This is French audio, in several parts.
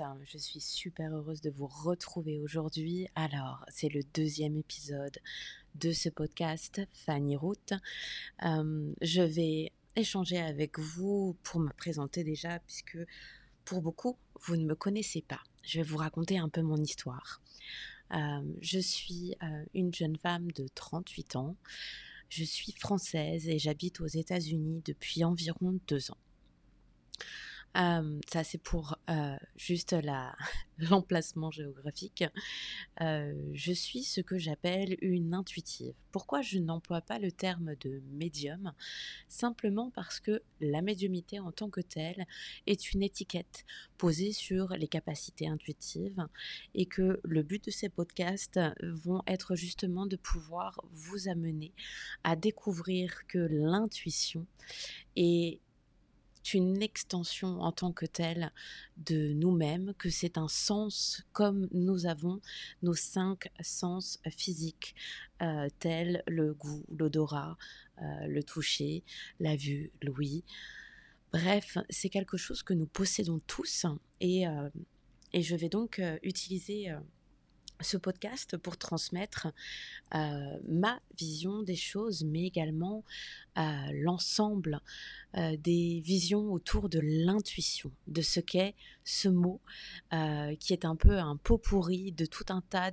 hein, je suis super heureuse de vous retrouver aujourd'hui. Alors, c'est le deuxième épisode de ce podcast, Fanny Route. Euh, je vais échanger avec vous pour me présenter déjà, puisque pour beaucoup, vous ne me connaissez pas. Je vais vous raconter un peu mon histoire. Euh, je suis euh, une jeune femme de 38 ans. Je suis française et j'habite aux États-Unis depuis environ deux ans ça, c'est pour juste l'emplacement géographique. je suis ce que j'appelle une intuitive. Pourquoi je n'emploie pas le terme de médium? Simplement parce que la médiumité en tant que telle est une étiquette posée sur les capacités intuitives et que le but de ces podcasts vont être justement de pouvoir vous amener à découvrir que l'intuition est une extension en tant que telle de nous-mêmes, que c'est un sens comme nous avons nos cinq sens physiques, euh, tels le goût, l'odorat, euh, le toucher, la vue, l'ouïe. Bref, c'est quelque chose que nous possédons tous et, euh, et je vais donc utiliser ce podcast pour transmettre ma vision des choses, mais également l'ensemble des visions autour de l'intuition, de ce qu'est ce mot, qui est un peu un pot pourri de tout un tas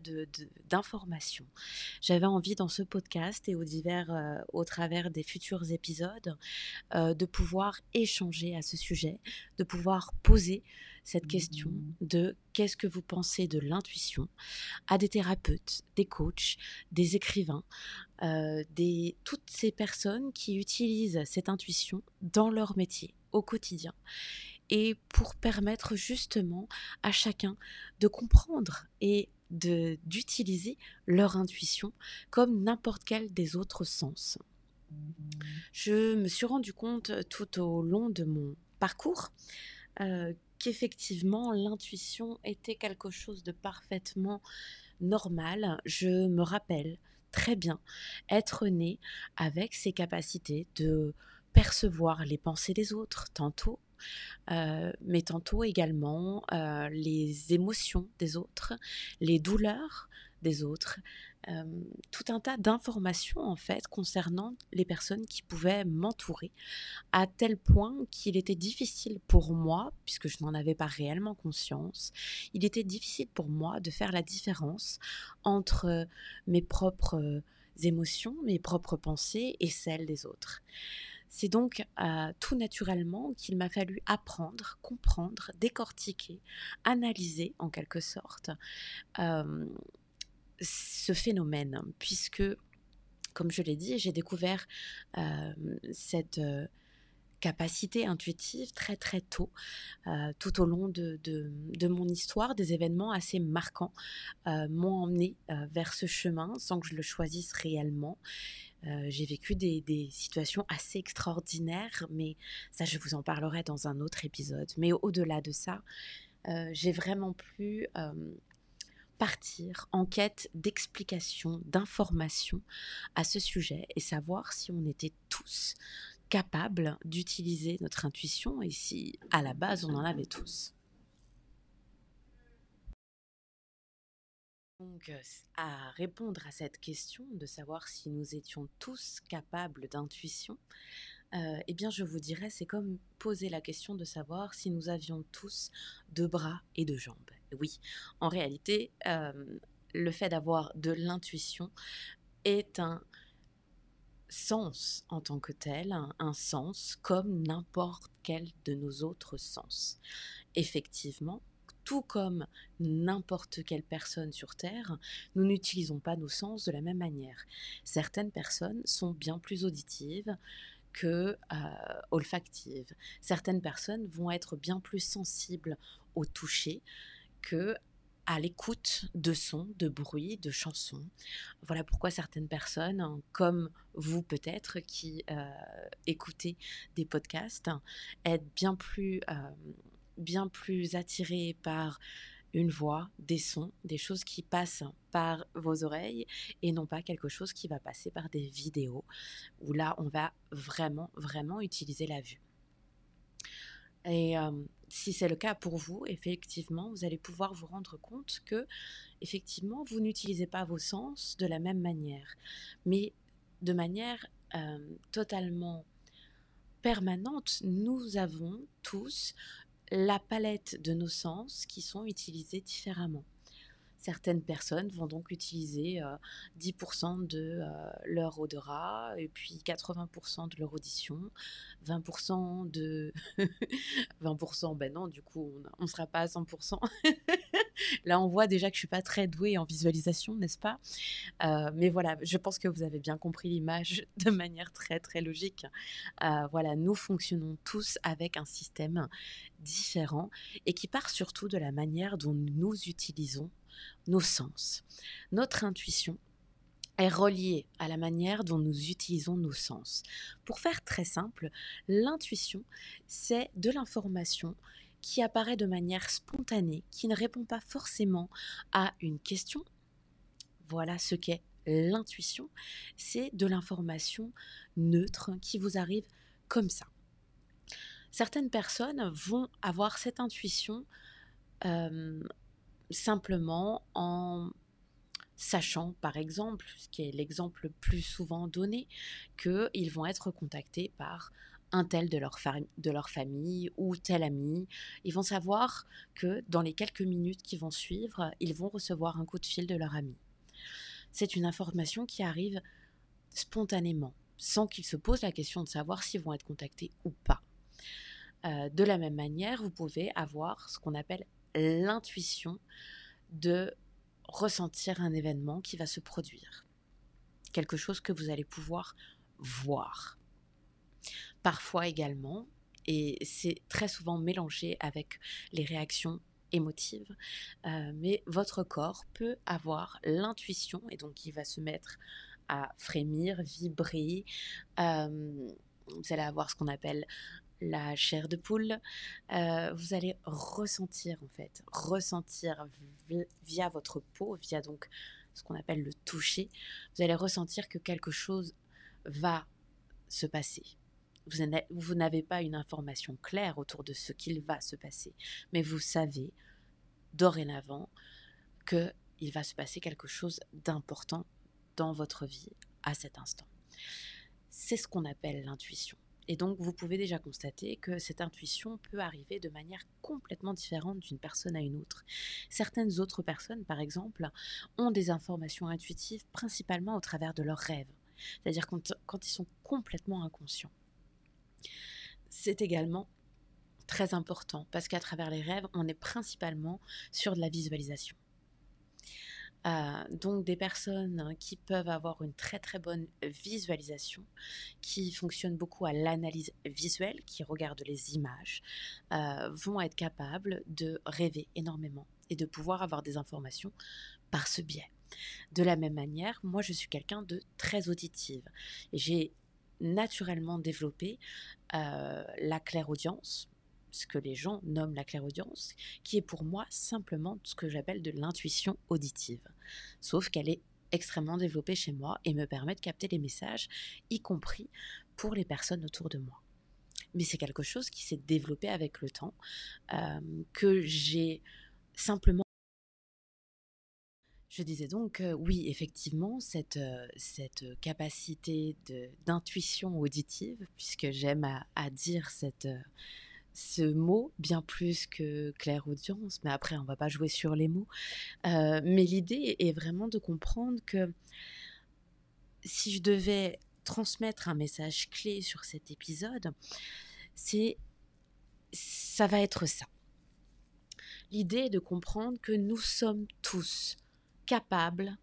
d'informations. De, J'avais envie dans ce podcast et au, divers, au travers des futurs épisodes de pouvoir échanger à ce sujet, de pouvoir poser cette question de qu'est-ce que vous pensez de l'intuition à des thérapeutes, des coachs, des écrivains, euh, des, toutes ces personnes qui utilisent cette intuition dans leur métier au quotidien et pour permettre justement à chacun de comprendre et d'utiliser leur intuition comme n'importe quel des autres sens. Je me suis rendu compte tout au long de mon parcours euh, qu'effectivement l'intuition était quelque chose de parfaitement normal. Je me rappelle très bien être née avec ces capacités de percevoir les pensées des autres, tantôt, euh, mais tantôt également euh, les émotions des autres, les douleurs des autres, tout un tas d'informations en fait concernant les personnes qui pouvaient m'entourer, à tel point qu'il était difficile pour moi, puisque je n'en avais pas réellement conscience, il était difficile pour moi de faire la différence entre mes propres émotions, mes propres pensées et celles des autres. C'est donc tout naturellement qu'il m'a fallu apprendre, comprendre, décortiquer, analyser en quelque sorte ce phénomène, puisque, comme je l'ai dit, j'ai découvert cette capacité intuitive très très tôt, tout au long de, de, mon histoire, des événements assez marquants m'ont emmené vers ce chemin sans que je le choisisse réellement. j'ai vécu des, des, situations assez extraordinaires, mais ça je vous en parlerai dans un autre épisode. Mais au-delà de ça, j'ai vraiment plus partir en quête d'explications, d'informations à ce sujet et savoir si on était tous capables d'utiliser notre intuition et si à la base on en avait tous. Donc, à répondre à cette question de savoir si nous étions tous capables d'intuition, euh, eh bien, je vous dirais, c'est comme poser la question de savoir si nous avions tous deux bras et deux jambes. Oui, en réalité, le fait d'avoir de l'intuition est un sens en tant que tel, un, sens comme n'importe quel de nos autres sens. Effectivement, tout comme n'importe quelle personne sur Terre, nous n'utilisons pas nos sens de la même manière. Certaines personnes sont bien plus auditives, que olfactives. Certaines personnes vont être bien plus sensibles au toucher que à l'écoute de sons, de bruits, de chansons. Voilà pourquoi certaines personnes, hein, comme vous peut-être, qui euh, écoutez des podcasts, êtes bien plus, euh, bien plus attirées par une voix, des sons, des choses qui passent par vos oreilles et non pas quelque chose qui va passer par des vidéos où là on va vraiment vraiment utiliser la vue. Et si c'est le cas pour vous, effectivement, vous allez pouvoir vous rendre compte que, effectivement, vous n'utilisez pas vos sens de la même manière, mais de manière totalement permanente, nous avons tous la palette de nos sens qui sont utilisés différemment. Certaines personnes vont donc utiliser 10% de leur odorat, et puis 80% de leur audition, 20% de... 20%, ben non, du coup, on ne sera pas à 100%. Là, on voit déjà que je suis pas très douée en visualisation, n'est-ce pas? Mais voilà, je pense que vous avez bien compris l'image de manière très, très logique. voilà, nous fonctionnons tous avec un système différent et qui part surtout de la manière dont nous utilisons nos sens. Notre intuition est reliée à la manière dont nous utilisons nos sens. Pour faire très simple, l'intuition, c'est de l'information qui apparaît de manière spontanée, qui ne répond pas forcément à une question. Voilà ce qu'est l'intuition. C'est de l'information neutre qui vous arrive comme ça. Certaines personnes vont avoir cette intuition euh, simplement en sachant, par exemple, ce qui est l'exemple le plus souvent donné, qu'ils vont être contactés par un tel de leur, de leur famille ou tel ami. Ils vont savoir que dans les quelques minutes qui vont suivre, ils vont recevoir un coup de fil de leur ami. C'est une information qui arrive spontanément, sans qu'ils se posent la question de savoir s'ils vont être contactés ou pas. Euh, de la même manière, vous pouvez avoir ce qu'on appelle l'intuition de ressentir un événement qui va se produire. Quelque chose que vous allez pouvoir voir. Parfois également, et c'est très souvent mélangé avec les réactions émotives, euh, mais votre corps peut avoir l'intuition, et donc il va se mettre à frémir, vibrer. Euh, vous allez avoir ce qu'on appelle la chair de poule, euh, vous allez ressentir en fait, ressentir via votre peau, via donc ce qu'on appelle le toucher, vous allez ressentir que quelque chose va se passer. Vous n'avez pas une information claire autour de ce qu'il va se passer, mais vous savez dorénavant que il va se passer quelque chose d'important dans votre vie à cet instant. C'est ce qu'on appelle l'intuition. Et donc, vous pouvez déjà constater que cette intuition peut arriver de manière complètement différente d'une personne à une autre. Certaines autres personnes, par exemple, ont des informations intuitives principalement au travers de leurs rêves, c'est-à-dire quand, ils sont complètement inconscients. C'est également très important parce qu'à travers les rêves, on est principalement sur de la visualisation. Euh, donc des personnes qui peuvent avoir une très très bonne visualisation, qui fonctionnent beaucoup à l'analyse visuelle, qui regardent les images, euh, vont être capables de rêver énormément et de pouvoir avoir des informations par ce biais. De la même manière, moi je suis quelqu'un de très auditive. J'ai naturellement développé euh, la clairaudience, ce que les gens nomment la clairaudience, qui est pour moi simplement ce que j'appelle de l'intuition auditive. Sauf qu'elle est extrêmement développée chez moi et me permet de capter les messages, y compris pour les personnes autour de moi. Mais c'est quelque chose qui s'est développé avec le temps, euh, que j'ai simplement je disais donc, oui, effectivement, cette, cette capacité d'intuition auditive, puisque j'aime à, dire cette, ce mot bien plus que claire audience, mais après on va pas jouer sur les mots. Euh, mais l'idée est vraiment de comprendre que si je devais transmettre un message clé sur cet épisode, c'est ça va être ça. L'idée est de comprendre que nous sommes tous capables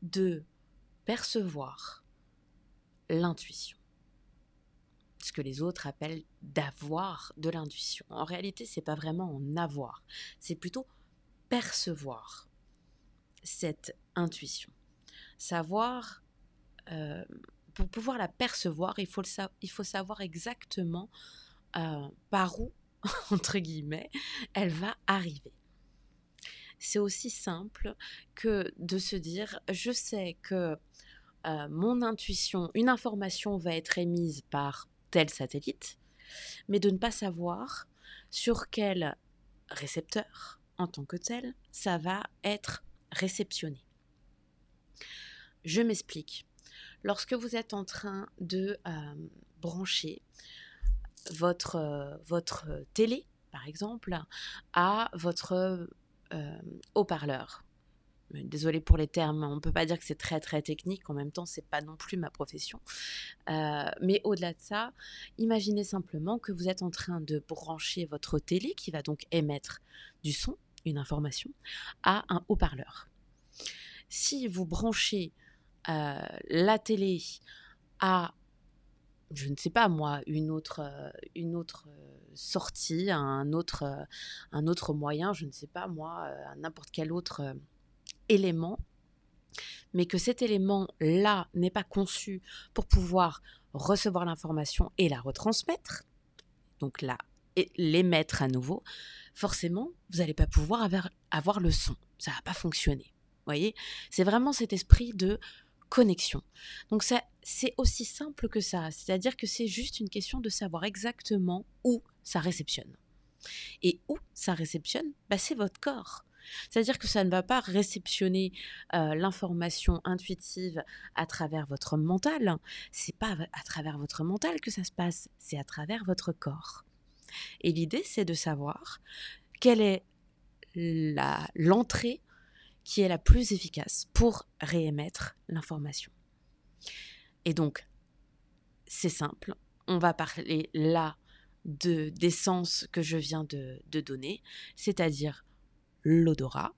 de percevoir l'intuition ce que les autres appellent d'avoir de l'intuition. En réalité, c'est pas vraiment en avoir, c'est plutôt percevoir cette intuition. Savoir, euh, pour pouvoir la percevoir, il faut, savoir exactement euh, par où, entre guillemets, elle va arriver. C'est aussi simple que de se dire, je sais que euh, mon intuition, une information va être émise par tel satellite, mais de ne pas savoir sur quel récepteur en tant que tel ça va être réceptionné. Je m'explique. Lorsque vous êtes en train de euh, brancher votre, euh, votre télé, par exemple, à votre euh, haut-parleur, Désolée pour les termes, on ne peut pas dire que c'est très très technique, en même temps c'est pas non plus ma profession. mais au-delà de ça, imaginez simplement que vous êtes en train de brancher votre télé qui va donc émettre du son, une information, à un haut-parleur. Si vous branchez la télé à je ne sais pas moi, une autre, autre sortie, un autre, un autre moyen, je ne sais pas moi, n'importe quel autre élément, mais que cet élément-là n'est pas conçu pour pouvoir recevoir l'information et la retransmettre, donc là, l'émettre à nouveau, forcément, vous n'allez pas pouvoir avoir, le son. Ça va pas fonctionner. voyez? C'est vraiment cet esprit de connexion. Donc c'est aussi simple que ça. C'est-à-dire que c'est juste une question de savoir exactement où ça réceptionne. Et où ça réceptionne? Bah, C'est votre corps. C'est-à-dire que ça ne va pas réceptionner euh, l'information intuitive à travers votre mental. C'est pas à travers votre mental que ça se passe, c'est à travers votre corps. Et l'idée, c'est de savoir quelle est l'entrée qui est la plus efficace pour réémettre l'information. Et donc, c'est simple, on va parler là de, des sens que je viens de, de donner, c'est-à-dire l'odorat,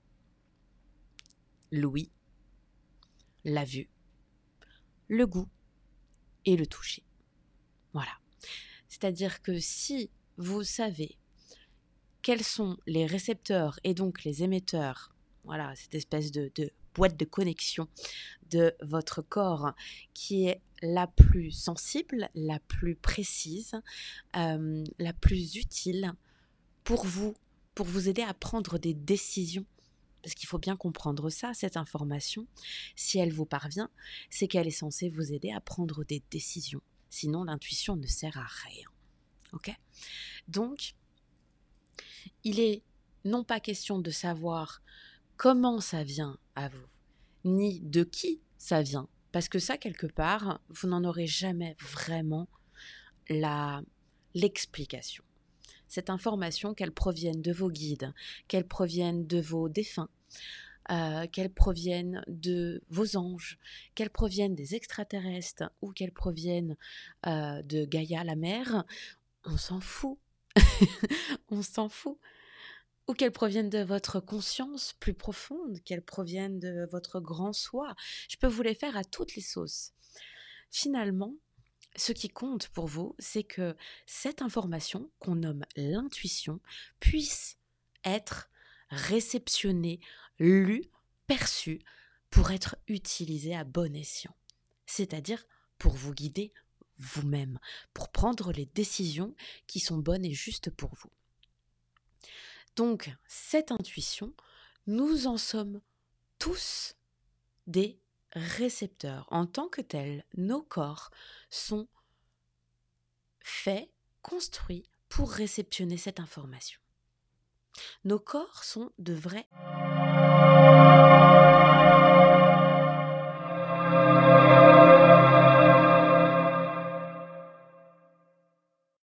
l'ouïe, la vue, le goût et le toucher. Voilà. C'est-à-dire que si vous savez quels sont les récepteurs et donc les émetteurs, voilà, cette espèce de, boîte de connexion de votre corps qui est la plus sensible, la plus précise, euh, la plus utile pour vous pour vous aider à prendre des décisions. Parce qu'il faut bien comprendre ça, cette information, si elle vous parvient, c'est qu'elle est censée vous aider à prendre des décisions. Sinon, l'intuition ne sert à rien. Ok? Donc, il est non pas question de savoir comment ça vient à vous, ni de qui ça vient, parce que ça, quelque part, vous n'en aurez jamais vraiment l'explication cette information, qu'elle provienne de vos guides, qu'elle provienne de vos défunts, euh, qu'elle provienne de vos anges, qu'elle provienne des extraterrestres ou qu'elle provienne euh, de Gaïa la mère, on s'en fout. on s'en fout. Ou qu'elle provienne de votre conscience plus profonde, qu'elle provienne de votre grand soi. Je peux vous les faire à toutes les sauces. Finalement, ce qui compte pour vous, c'est que cette information qu'on nomme l'intuition puisse être réceptionnée, lue, perçue pour être utilisée à bon escient. C'est-à-dire pour vous guider vous-même, pour prendre les décisions qui sont bonnes et justes pour vous. Donc, cette intuition, nous en sommes tous des récepteurs. En tant que tels, nos corps sont faits, construits pour réceptionner cette information. Nos corps sont de vrais